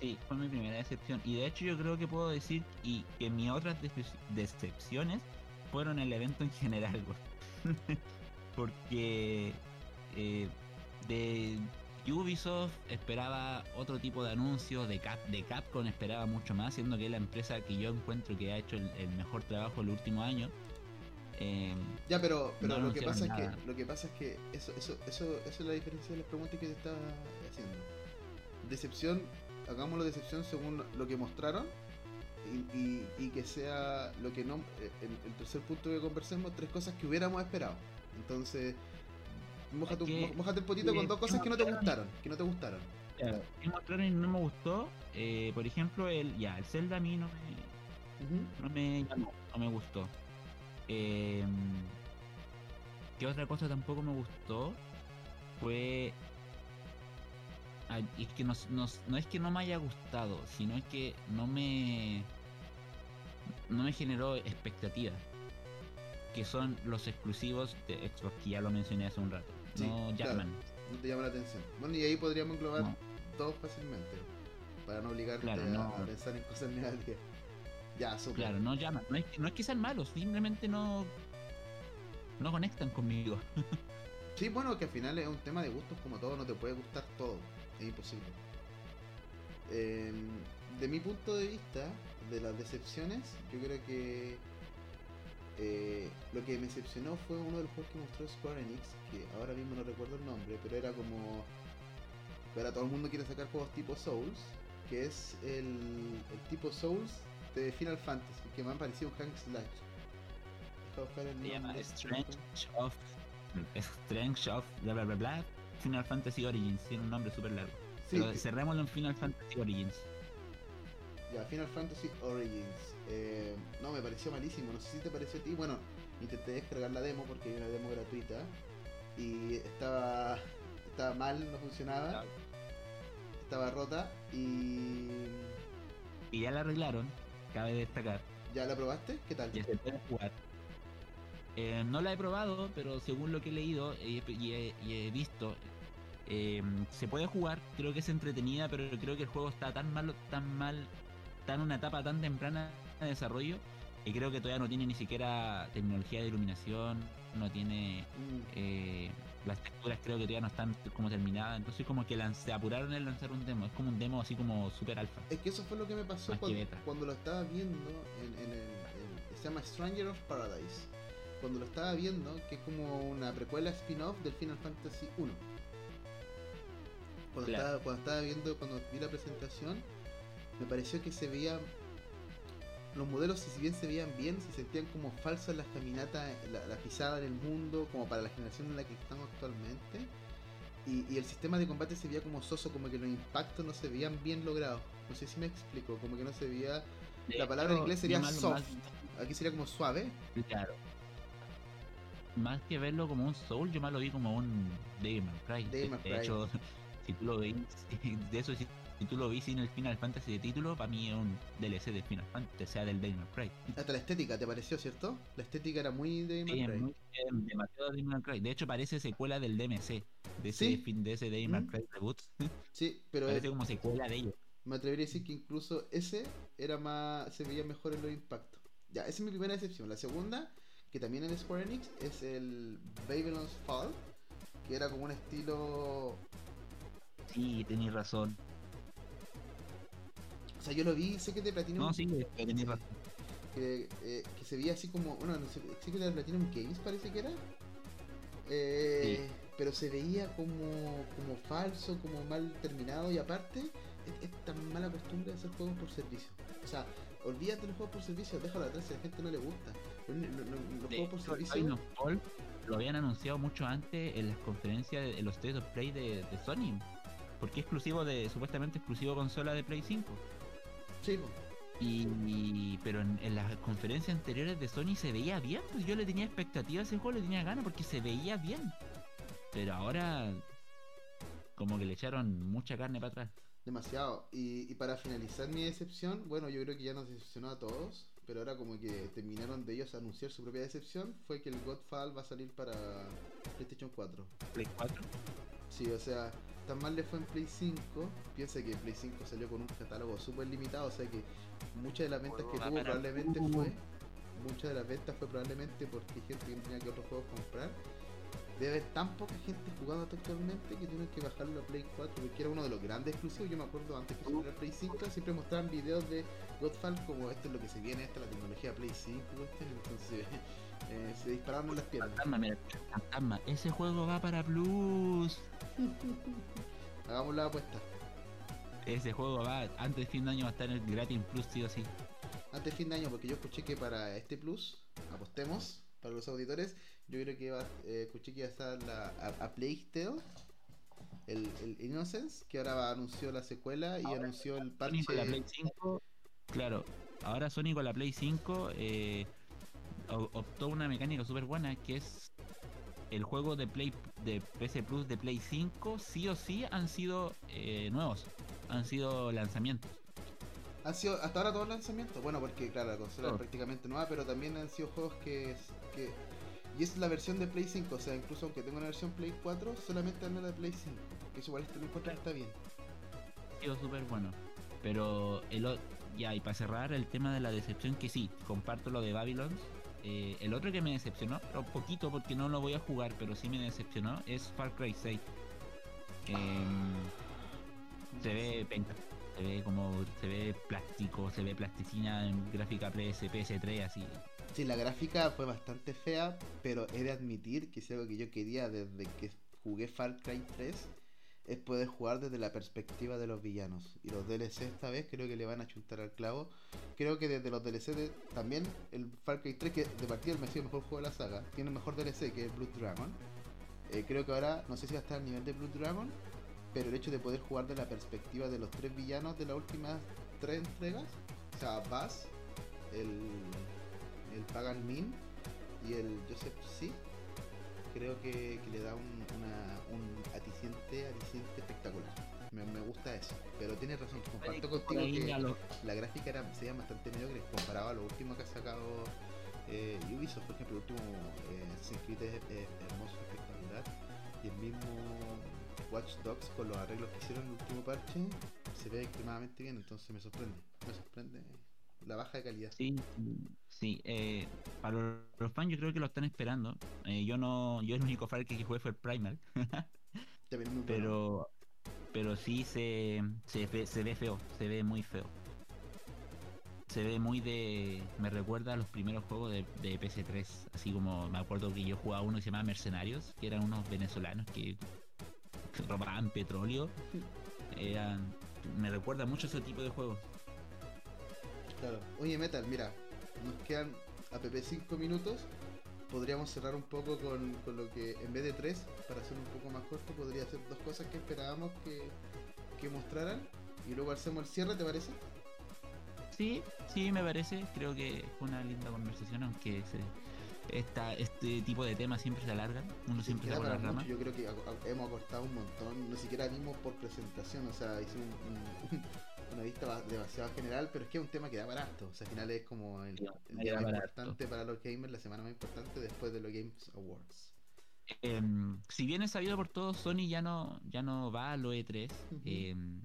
Sí, fue mi primera decepción. Y de hecho yo creo que puedo decir y que mis otras decep- decepciones fueron el evento en general. (laughs) Porque eh, de Ubisoft esperaba otro tipo de anuncios, de, Cap, de Capcom esperaba mucho más, siendo que es la empresa que yo encuentro que ha hecho el, el mejor trabajo el último año. Eh, Ya, pero, pero No lo que pasa es que lo que pasa es que eso, eso, eso, eso es la diferencia de las preguntas que te estaba haciendo. Decepción, hagámoslo decepción según lo que mostraron y, y- y que sea lo que no eh, el, el tercer punto que conversemos, tres cosas que hubiéramos esperado. Entonces, Es que- mo- mójate el potito con dos ¿qué cosas que no te gustaron, que no te gustaron. claro, ¿qué mostraron y no me gustó? Eh, por ejemplo, el ya el Zelda a mí no me, no me llamó, no me gustó. Eh, ¿Qué otra cosa tampoco me gustó? Fue. Ay, es que no, es que no me haya gustado, sino es que no me. No me generó expectativas. Que son los exclusivos de Xbox, que ya lo mencioné hace un rato. Sí, no claro. llaman. No te llama la atención. Bueno, y ahí podríamos englobar No. todos fácilmente. Para no obligarte Claro, a, no. a pensar en cosas negativas. Ya, súper. Claro, no llaman. No es, que- no es que sean malos, simplemente no. No conectan conmigo. (laughs) Sí, bueno, que al final es un tema de gustos como todo, no te puede gustar todo, es imposible. Eh, de mi punto de vista, de las decepciones, yo creo que eh, lo que me decepcionó fue uno de los juegos que mostró Square Enix, que ahora mismo no recuerdo el nombre, pero era como... Ahora todo el mundo quiere sacar juegos tipo Souls, que es el, el tipo Souls de Final Fantasy, que me han parecido un hack slash. Deja buscar el Se llama nombre. Strange of. (laughs) Strange of. Bla bla bla bla. Final Fantasy Origins. Tiene un nombre súper largo. Sí, Pero que- cerrémoslo en Final Fantasy Origins. Ya, Final Fantasy Origins. Eh, no, me pareció malísimo. No sé si te pareció a ti. Bueno, intenté descargar la demo porque hay una demo gratuita. Y estaba, estaba mal, no funcionaba. Estaba rota. Y. Y ya la arreglaron. Cabe destacar. ¿Ya la probaste? ¿Qué tal? Ya se puede jugar. Eh, no la he probado, pero según lo que he leído y he, y he- y he visto, eh, se puede jugar. Creo que es entretenida, pero creo que el juego está tan mal, tan mal, tan en una etapa tan temprana de desarrollo, y creo que todavía no tiene ni siquiera tecnología de iluminación, no tiene Mm, eh, las texturas creo que todavía no están como terminadas, entonces como que se apuraron en lanzar un demo, es como un demo así como super alfa. Es que eso fue lo que me pasó cuando, cuando lo estaba viendo en, en el en se llama Stranger of Paradise. Cuando lo estaba viendo, que es como una precuela spin-off del Final Fantasy 1. Cuando, Claro. estaba, cuando estaba viendo, cuando vi la presentación, me pareció que se veía los modelos si bien se veían bien, se sentían como falsos las caminatas, la, la pisada en el mundo, como para la generación en la que estamos actualmente. Y, y el sistema de combate se veía como soso, como que los impactos no se veían bien logrados. No sé si me explico, como que no se veía... De La palabra en inglés sería más- soft. más- Aquí sería como suave. Claro. Más que verlo como un Soul, yo más lo vi como un May Cry. May de Cry. hecho, (laughs) si tú lo ves, (laughs) de eso, si, si tú lo ves sin el Final Fantasy de título, para mí es un DLC de Final Fantasy, sea del May Cry. Hasta la estética, ¿te pareció, cierto? La estética era muy de Sí, es muy- es demasiado Devil May Cry. De hecho, parece secuela del DMC, de ese, Sí. fin, de ese Mm. Cry reboot. (laughs) Sí, pero parece eh, como secuela de ellos. me atrevería a decir que incluso ese era más. se veía mejor en los impactos. Ya, esa es mi primera decepción. La segunda, que también es de Square Enix, es el Babylon's Fall, que era como un estilo. Sí, tenéis razón. O sea, yo lo vi, sé que de Platinum. No, sí, tenéis razón. que, eh, que se veía así como, bueno, no sé, sé que era de Platinum Games parece que era, Eh, pero se veía como, como falso, como mal terminado y aparte es, es tan mala costumbre de hacer juegos por servicio. O sea, olvídate los juegos por servicio, déjalo atrás si a la gente no le gusta. Los, los- los- los De juegos por servicio... Final Fall lo habían anunciado mucho antes en las conferencias de en los State of Play de, de Sony. Porque es exclusivo de, supuestamente exclusivo consola de Play 5. Sí. Y, y- pero en, en las conferencias anteriores de Sony se veía bien, pues yo le tenía expectativas a ese juego, le tenía ganas porque se veía bien. Pero ahora como que le echaron mucha carne para atrás. Demasiado. Y, y para finalizar mi decepción, bueno, yo creo que ya nos decepcionó a todos, pero ahora como que terminaron de ellos anunciar su propia decepción, fue que el Godfall va a salir para PlayStation 4. Play 4. Sí, o sea, tan mal le fue en Play 5, piensa que Play 5 salió con un catálogo súper limitado, o sea que muchas de las ventas que tuvo probablemente fue, muchas de las ventas fue probablemente porque gente que tenía que otros juegos comprar. Debe haber tan poca gente jugando actualmente que tienen que bajarlo a Play 4 porque era uno de los grandes exclusivos. Yo me acuerdo antes que saliera Play 5 siempre mostraban videos de Godfall como esto es lo que se viene, esta es la tecnología Play 5, ¿viste? entonces (laughs) eh, se dispararon en las piernas. Fantasma, mira, fantasma. Ese juego va para Plus. (laughs) Hagamos la apuesta. Ese juego va, antes de fin de año va a estar en el gratis Plus, sí o sí. antes de fin de año, porque yo escuché que para este plus, apostemos, para los auditores, yo creo que va, eh, escuché que iba a estar la, a, a Plague Tale, el, el Innocence, que ahora anunció la secuela y anunció el Sony parche. con la Play 5, claro, ahora Sony con la Play 5 eh, optó una mecánica súper buena que es el juego de Play de PC Plus de Play 5 sí o sí han sido eh, nuevos, han sido lanzamientos. Han sido hasta ahora todos lanzamientos. Bueno, porque claro, la consola es prácticamente nueva, pero también han sido juegos que, que. Y es la versión de Play 5, o sea, incluso aunque tenga una versión Play 4, solamente anda la Play 5. Que igual me encuentro que está bien. Sido súper bueno. Pero el ya y para cerrar el tema de la decepción que sí, comparto lo de Babylon. eh, el otro que me decepcionó, pero poquito porque no lo voy a jugar, pero sí me decepcionó, es Far Cry 6. Em, se ve penca, se ve como, se ve plástico, se ve plasticina en gráfica PS, PS3 así. Sí, la gráfica fue bastante fea, pero he de admitir que es algo que yo quería desde que jugué Far Cry 3, es poder jugar desde la perspectiva de los villanos. Y los DLC esta vez creo que le van a chuntar al clavo. Creo que desde los DLC de- también el Far Cry 3, que de partida me ha sido el mejor juego de la saga, tiene el mejor DLC que es Blood Dragon. Eh, creo que ahora, no sé si va a estar al nivel de Blood Dragon, pero el hecho de poder jugar de la perspectiva de los tres villanos de las últimas tres entregas, o sea, Bass, el, el Pagan Min y el Joseph C, creo que, que le da un, una, un aticiente, aliciente espectacular. Me, me gusta eso, pero tienes razón, comparto contigo que la gráfica era, se veía bastante mediocre comparado a lo último que ha sacado eh, Ubisoft, por ejemplo, el último eh, Assassin's Creed es, es hermoso, espectacular, y el mismo Watch Dogs con los arreglos que hicieron en el último parche se ve extremadamente bien, entonces me sorprende, me sorprende la baja de calidad. Sí, sí. eh, para los, los fans yo creo que lo están esperando. Eh, yo no, yo el único Cry que jugué fue el Primal, (laughs) muy pero pero sí se, se, ve, se ve feo, se ve muy feo. se ve muy de. Me recuerda a los primeros juegos de, de PS3. Así como me acuerdo que yo jugaba uno que se llamaba Mercenarios, que eran unos venezolanos que robaban petróleo. Eran, me recuerda mucho ese tipo de juegos. Claro. Oye, Metal, mira, nos quedan a PP 5 minutos. Podríamos cerrar un poco con, con lo que en vez de 3, para hacer un poco más corto, podría ser dos cosas que esperábamos que, que mostraran. Y luego hacemos el cierre, ¿te parece? Sí, sí, me parece. Creo que fue una linda conversación, aunque se, esta, este tipo de temas siempre se alargan. Uno siempre se va las ramas. Yo creo que a- a- hemos acortado un montón, ni siquiera vimos por presentación, o sea, hicimos un- un- (laughs) una vista demasiado general, pero es que es un tema que da para harto, o sea, al final es como el, día más para importante para los gamers, la semana más importante después de los Games Awards. Em, si bien es sabido por todos, Sony ya no, ya no va a lo E3. Ujú. em,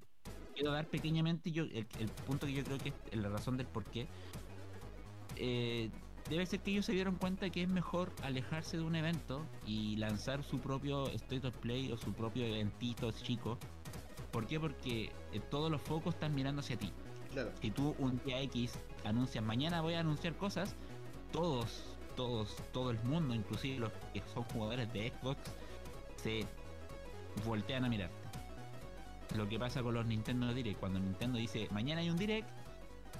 quiero dar pequeñamente yo el, el punto que yo creo que es la razón del por qué. Eh, debe ser que ellos se dieron cuenta que es mejor alejarse de un evento y lanzar su propio State of Play o su propio eventito chico. ¿Por qué? Porque eh, todos los focos están mirando hacia ti. Claro, si tú un día X anuncias mañana voy a anunciar cosas, todos, todos, todo el mundo, inclusive los que son jugadores de Xbox, se voltean a mirarte. Lo que pasa con los Nintendo Direct, cuando Nintendo dice mañana hay un Direct,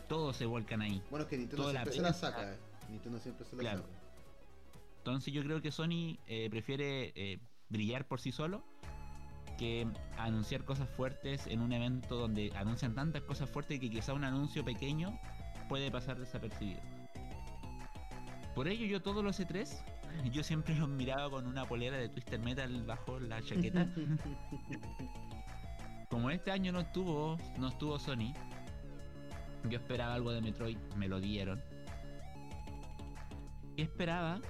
todos se volcan ahí. bueno, es que Nintendo Toda la siempre se la saca, eh. Nintendo siempre se Claro. saca. Entonces yo creo que Sony eh, prefiere eh, brillar por sí solo que anunciar cosas fuertes en un evento donde anuncian tantas cosas fuertes que quizá un anuncio pequeño puede pasar desapercibido. Por ello yo todos los (laughs) E3, yo siempre los miraba con una polera de Twister Metal bajo la chaqueta. (laughs) Como este año no estuvo, no estuvo Sony, yo esperaba algo de Metroid, me lo dieron. ¿Qué esperaba?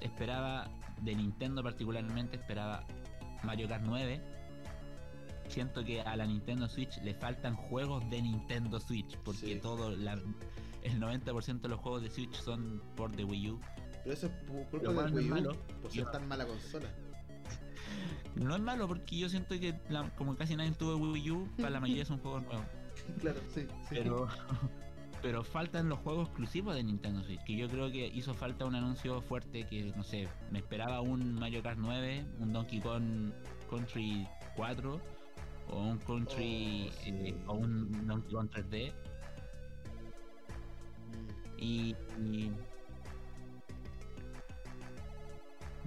Esperaba de Nintendo particularmente, esperaba Mario Kart 9. Siento que a la Nintendo Switch le faltan juegos de Nintendo Switch, porque Sí. todo la- el 90% de los juegos de Switch son por de Wii U. Pero eso es culpa del Wii U, malo. por ser Yo- tan mala consola. (laughs) No es malo porque yo siento que la- como casi nadie tuvo Wii U, para la mayoría son juegos nuevos. (laughs) claro, sí, sí. Pero, (laughs) pero faltan los juegos exclusivos de Nintendo Switch, que yo creo que hizo falta un anuncio fuerte que, no sé, me esperaba un Mario Kart 9, un Donkey Kong Country 4, o un Country, Oh, sí. eh, o un Donkey Kong 3D, Mm. y, y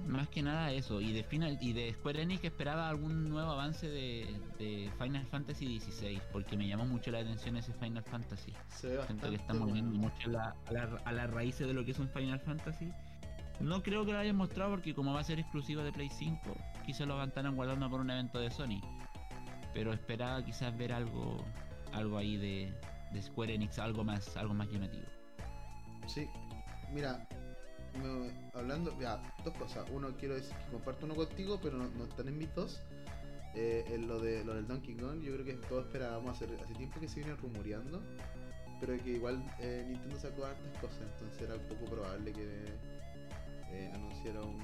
más que nada eso, y de Final, y de Square Enix esperaba algún nuevo avance de, de Final Fantasy XVI, porque me llamó mucho la atención ese Final Fantasy. Siento que estamos bueno. viendo mucho la- a, la, a las raíces de lo que es un Final Fantasy. No creo que lo hayan mostrado porque como va a ser exclusivo de Play 5, quizás lo estarán guardando por un evento de Sony. Pero esperaba quizás ver algo algo ahí de, de Square Enix, algo más, algo más llamativo. Sí, mira, me- hablando, ya, dos cosas. Uno, quiero decir que comparto uno contigo, pero no, están en mis. Eh, en lo, de, lo del Donkey Kong, yo creo que todos esperábamos hacer, hace tiempo que se viene rumoreando, pero que igual eh, Nintendo sacó hartas cosas, entonces era un poco probable que eh, anunciara un,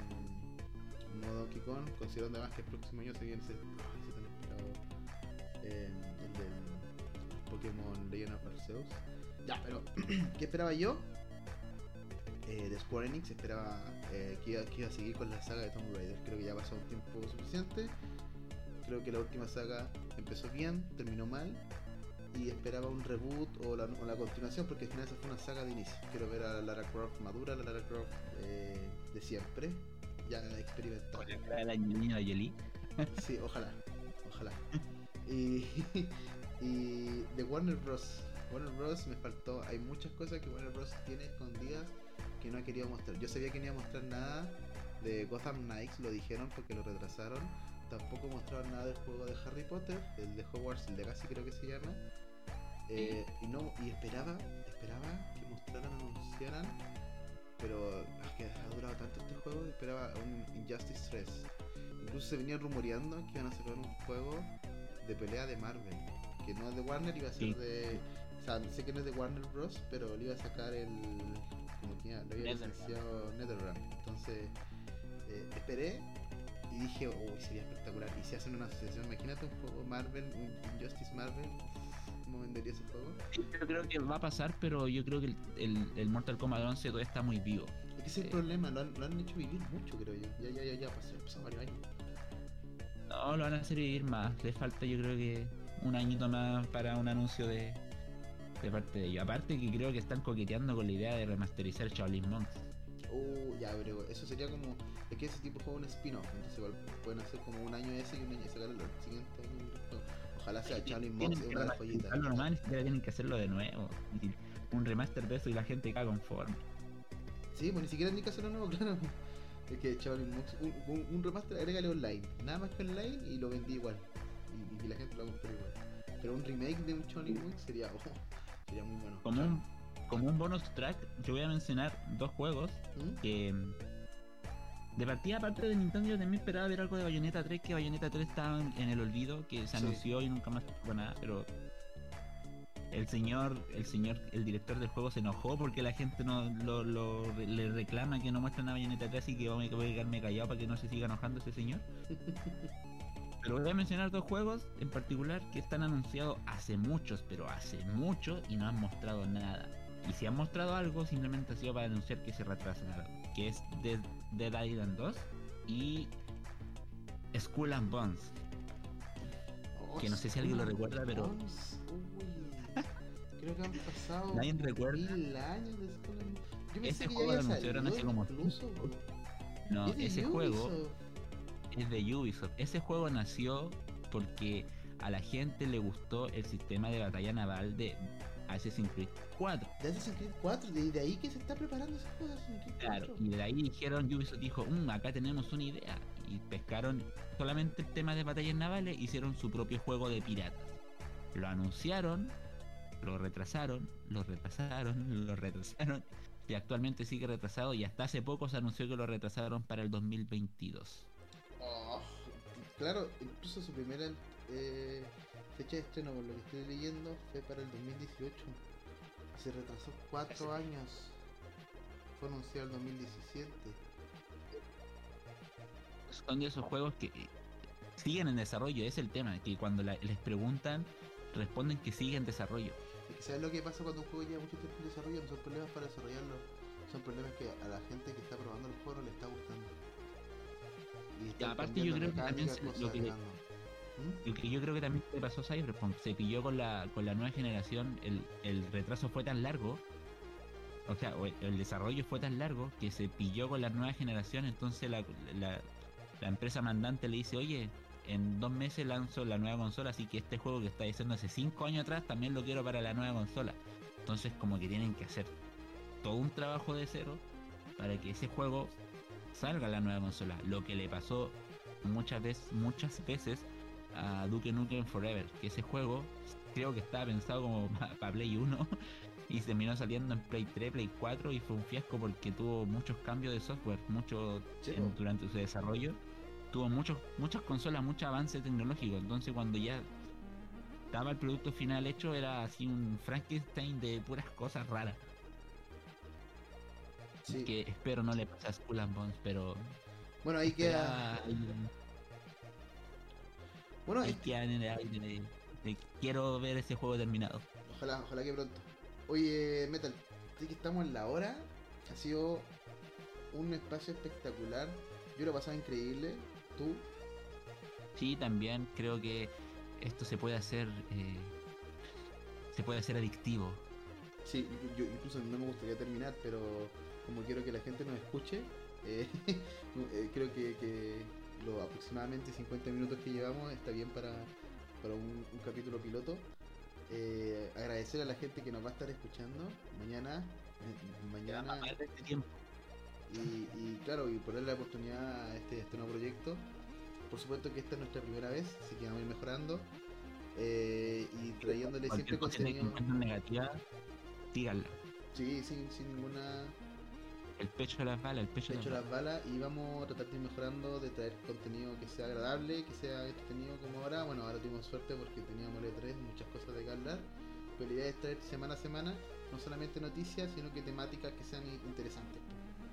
un nuevo Donkey Kong, considerando además que el próximo año se viene ese, ese tan esperado, eh, el del Pokémon Legend of Arceus. Ya, pero, (clears throat) ¿qué esperaba yo? Eh, de Square Enix esperaba eh, que, iba, que iba a seguir con la saga de Tomb Raider. Creo que ya pasó un tiempo suficiente. Creo que la última saga empezó bien, terminó mal. Y esperaba un reboot o la, o la continuación, porque al final esa fue una saga de inicio. Quiero ver a Lara Croft madura, la Lara Croft eh, de siempre, ya experimentada. La Angelina (laughs) Jolie. Sí, ojalá, ojalá. Y, (laughs) y de Warner Bros. Warner Bros. me faltó. Hay muchas cosas que Warner Bros. tiene escondidas que no ha querido mostrar. Yo sabía que no iba a mostrar nada de Gotham Knights, lo dijeron porque lo retrasaron. Tampoco mostraron nada del juego de Harry Potter, el de Hogwarts Legacy creo que se llama. Eh, y no, y esperaba, esperaba que mostraran, anunciaran, pero es que ha durado tanto este juego, esperaba un Injustice 3. Incluso se venía rumoreando que iban a sacar un juego de pelea de Marvel, que no es de Warner, iba a ser Sí. de. O sea, sé que no es de Warner Bros., pero le iba a sacar el. Como que lo había licenciado NetherRealm. Entonces, eh, esperé y dije, uy, sería espectacular. Y si hacen una asociación, imagínate un juego Marvel, un Injustice Marvel, cómo vendería ese juego. yo creo que va a pasar, pero yo creo que el, el, Mortal Kombat 11 todavía está muy vivo. Es que ese es el problema, lo han, lo han, hecho vivir mucho, creo yo. Ya, ya, ya, ya pasó, pasó varios años. No, lo van a hacer vivir más. Le falta, yo creo que un añito más para un anuncio de, de parte de ellos. Aparte que creo que están coqueteando con la idea de remasterizar Shaolin Monks. Uh, ya, pero eso sería como. Es que ese tipo juega un spin-off, entonces igual pueden hacer como un año ese y un año y sacarlo el siguiente año. Ojalá sea Shaolin Monks, una de las joyitas. Lo normal que tienen que hacerlo de nuevo. Un remaster de eso y la gente cae conforme. Sí, pues ni siquiera tienen que hacerlo nuevo, (laughs) claro. Es que Shaolin Monks, un, un, remaster, agrégale online. Nada más que online y lo vendí igual. Y, y la gente lo compró igual. Pero un remake de un Shaolin Monks sería. Oh, Sería muy bueno. Como un, como un bonus track, yo voy a mencionar dos juegos ¿Mm? que. De partida, aparte de Nintendo, yo también esperaba ver algo de Bayonetta 3, que Bayonetta 3 estaba en el olvido, que se anunció y nunca más fue nada, pero el señor, el señor, el director del juego se enojó porque la gente no lo, le reclama que no muestran a Bayonetta 3 y que voy a quedarme callado para que no se siga enojando ese señor. (laughs) Pero voy a mencionar dos juegos en particular que están anunciados hace muchos, pero hace mucho y no han mostrado nada. Y si han mostrado algo, simplemente ha sido para anunciar que se retrasan que es Dead, Dead Island 2 y Skull and Bones. que no sé si alguien lo recuerda, pero. Creo que han pasado Nadie recuerda. mil años de Skull and Bones. Ese juego lo anunciaron hace como. No, ese juego es de Ubisoft. Ese juego nació porque a la gente le gustó el sistema de batalla naval de Assassin's Creed 4. De Assassin's Creed 4, de, de ahí que se está preparando ese juego de Assassin's Creed 4. Claro, y de ahí dijeron, Ubisoft dijo, mmm, acá tenemos una idea. Y pescaron solamente el tema de batallas navales, hicieron su propio juego de piratas. Lo anunciaron, lo retrasaron, lo retrasaron, (laughs) lo retrasaron. Y actualmente sigue retrasado y hasta hace poco se anunció que lo retrasaron para el 2022. Claro, incluso su primera eh, fecha de estreno, por lo que estoy leyendo, fue para el 2018. Se retrasó cuatro años. Fue anunciado el 2017. Son de esos juegos que eh, siguen en desarrollo, es el tema, que cuando les preguntan, responden que siguen en desarrollo. ¿Sabes lo que pasa cuando un juego lleva mucho tiempo en desarrollo? No son problemas para desarrollarlo, son problemas que a la gente que está probando el juego no le está gustando aparte yo creo que también lo que, yo creo que también pasó a Cyberpunk, se pilló con la, con la nueva generación, el, el retraso fue tan largo, o sea, el desarrollo fue tan largo que se pilló con la nueva generación, entonces la, la, la empresa mandante le dice, oye, en dos meses lanzo la nueva consola, así que este juego que está diciendo hace cinco años atrás también lo quiero para la nueva consola. Entonces como que tienen que hacer todo un trabajo de cero para que ese juego salga la nueva consola. Lo que le pasó muchas veces, muchas veces a Duke Nukem Forever, que ese juego creo que estaba pensado como (laughs) para Play 1 y terminó saliendo en Play 3, Play 4 y fue un fiasco porque tuvo muchos cambios de software, mucho durante su desarrollo. Tuvo muchos, muchas consolas, mucho avance tecnológico. Entonces cuando ya estaba el producto final hecho era así un Frankenstein de puras cosas raras. Que espero no le pase a Skull and Bones, pero. Bueno, ahí queda. Bueno, ahí queda en el quiero ver ese juego terminado. Ojalá, ojalá que pronto. Oye, Metal, sí que estamos en la hora. Ha sido un espacio espectacular. Yo lo he pasado increíble. ¿Tú? Sí, también creo que esto se puede hacer. Eh, se puede hacer adictivo. Sí, yo incluso no me gustaría terminar, pero como quiero que la gente nos escuche, eh, (laughs) eh, creo que, lo aproximadamente 50 minutos que llevamos está bien para, un, capítulo piloto. Eh, agradecer a la gente que nos va a estar escuchando mañana. mañana este tiempo. Y, claro, y ponerle la oportunidad a este, este, nuevo proyecto. Por supuesto que esta es nuestra primera vez, así que vamos a ir mejorando. y trayéndole siempre contenido. negativa, díganla. Sí, sin, sin ninguna el pecho de las balas, el pecho, de las balas. Y vamos a tratar de ir mejorando, de traer contenido que sea agradable, que sea entretenido como ahora. Bueno, ahora tuvimos suerte porque teníamos el 3 muchas cosas de que hablar. Pero la idea es traer semana a semana, no solamente noticias, sino que temáticas que sean interesantes.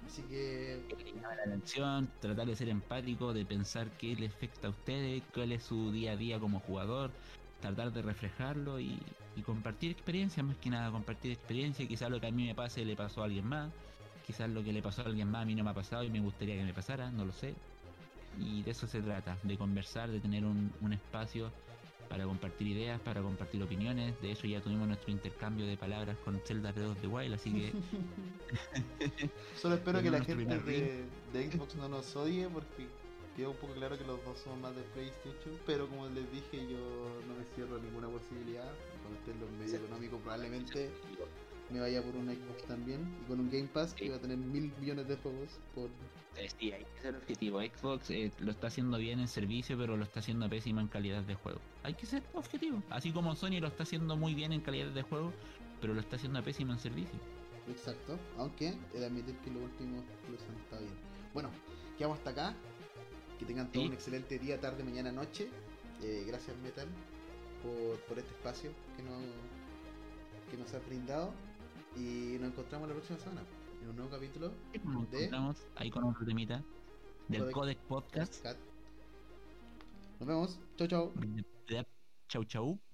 Así que. la atención, tratar de ser empático, de pensar qué le afecta a ustedes, cuál es su día a día como jugador, tratar de reflejarlo y, compartir experiencias, más que nada compartir experiencia, quizás lo que a mí me pase le pasó a alguien más, quizás lo que le pasó a alguien más a mí no me ha pasado y me gustaría que me pasara, no lo sé. Y de eso se trata, de conversar, de tener un, un espacio para compartir ideas, para compartir opiniones. De eso ya tuvimos nuestro intercambio de palabras con Zelda Breath de Wild, así que. (laughs) Solo espero que la gente de, de, Xbox no nos odie porque queda un poco claro que los dos somos más de PlayStation, pero como les dije, yo no me cierro ninguna posibilidad. Cuando esté en los medios económicos, probablemente me vaya por un Xbox también y con un Game Pass que va a tener mil millones de juegos por eh, sí, hay que ser objetivo. Xbox eh, lo está haciendo bien en servicio, pero lo está haciendo pésima en calidad de juego. Hay que ser objetivo. Así como Sony lo está haciendo muy bien en calidad de juego, pero lo está haciendo pésimo en servicio. Exacto, aunque he de admitir que los últimos los han estado bien. Bueno, quedamos hasta acá. Que tengan todo un excelente día, tarde, mañana, noche. Eh, gracias Metal por, por este espacio que nos, que nos ha brindado. Y nos encontramos la próxima semana en un nuevo capítulo nos de... encontramos ahí con un temita del Codec, Podcast. Nos vemos. Chau, chau. Chau, chau.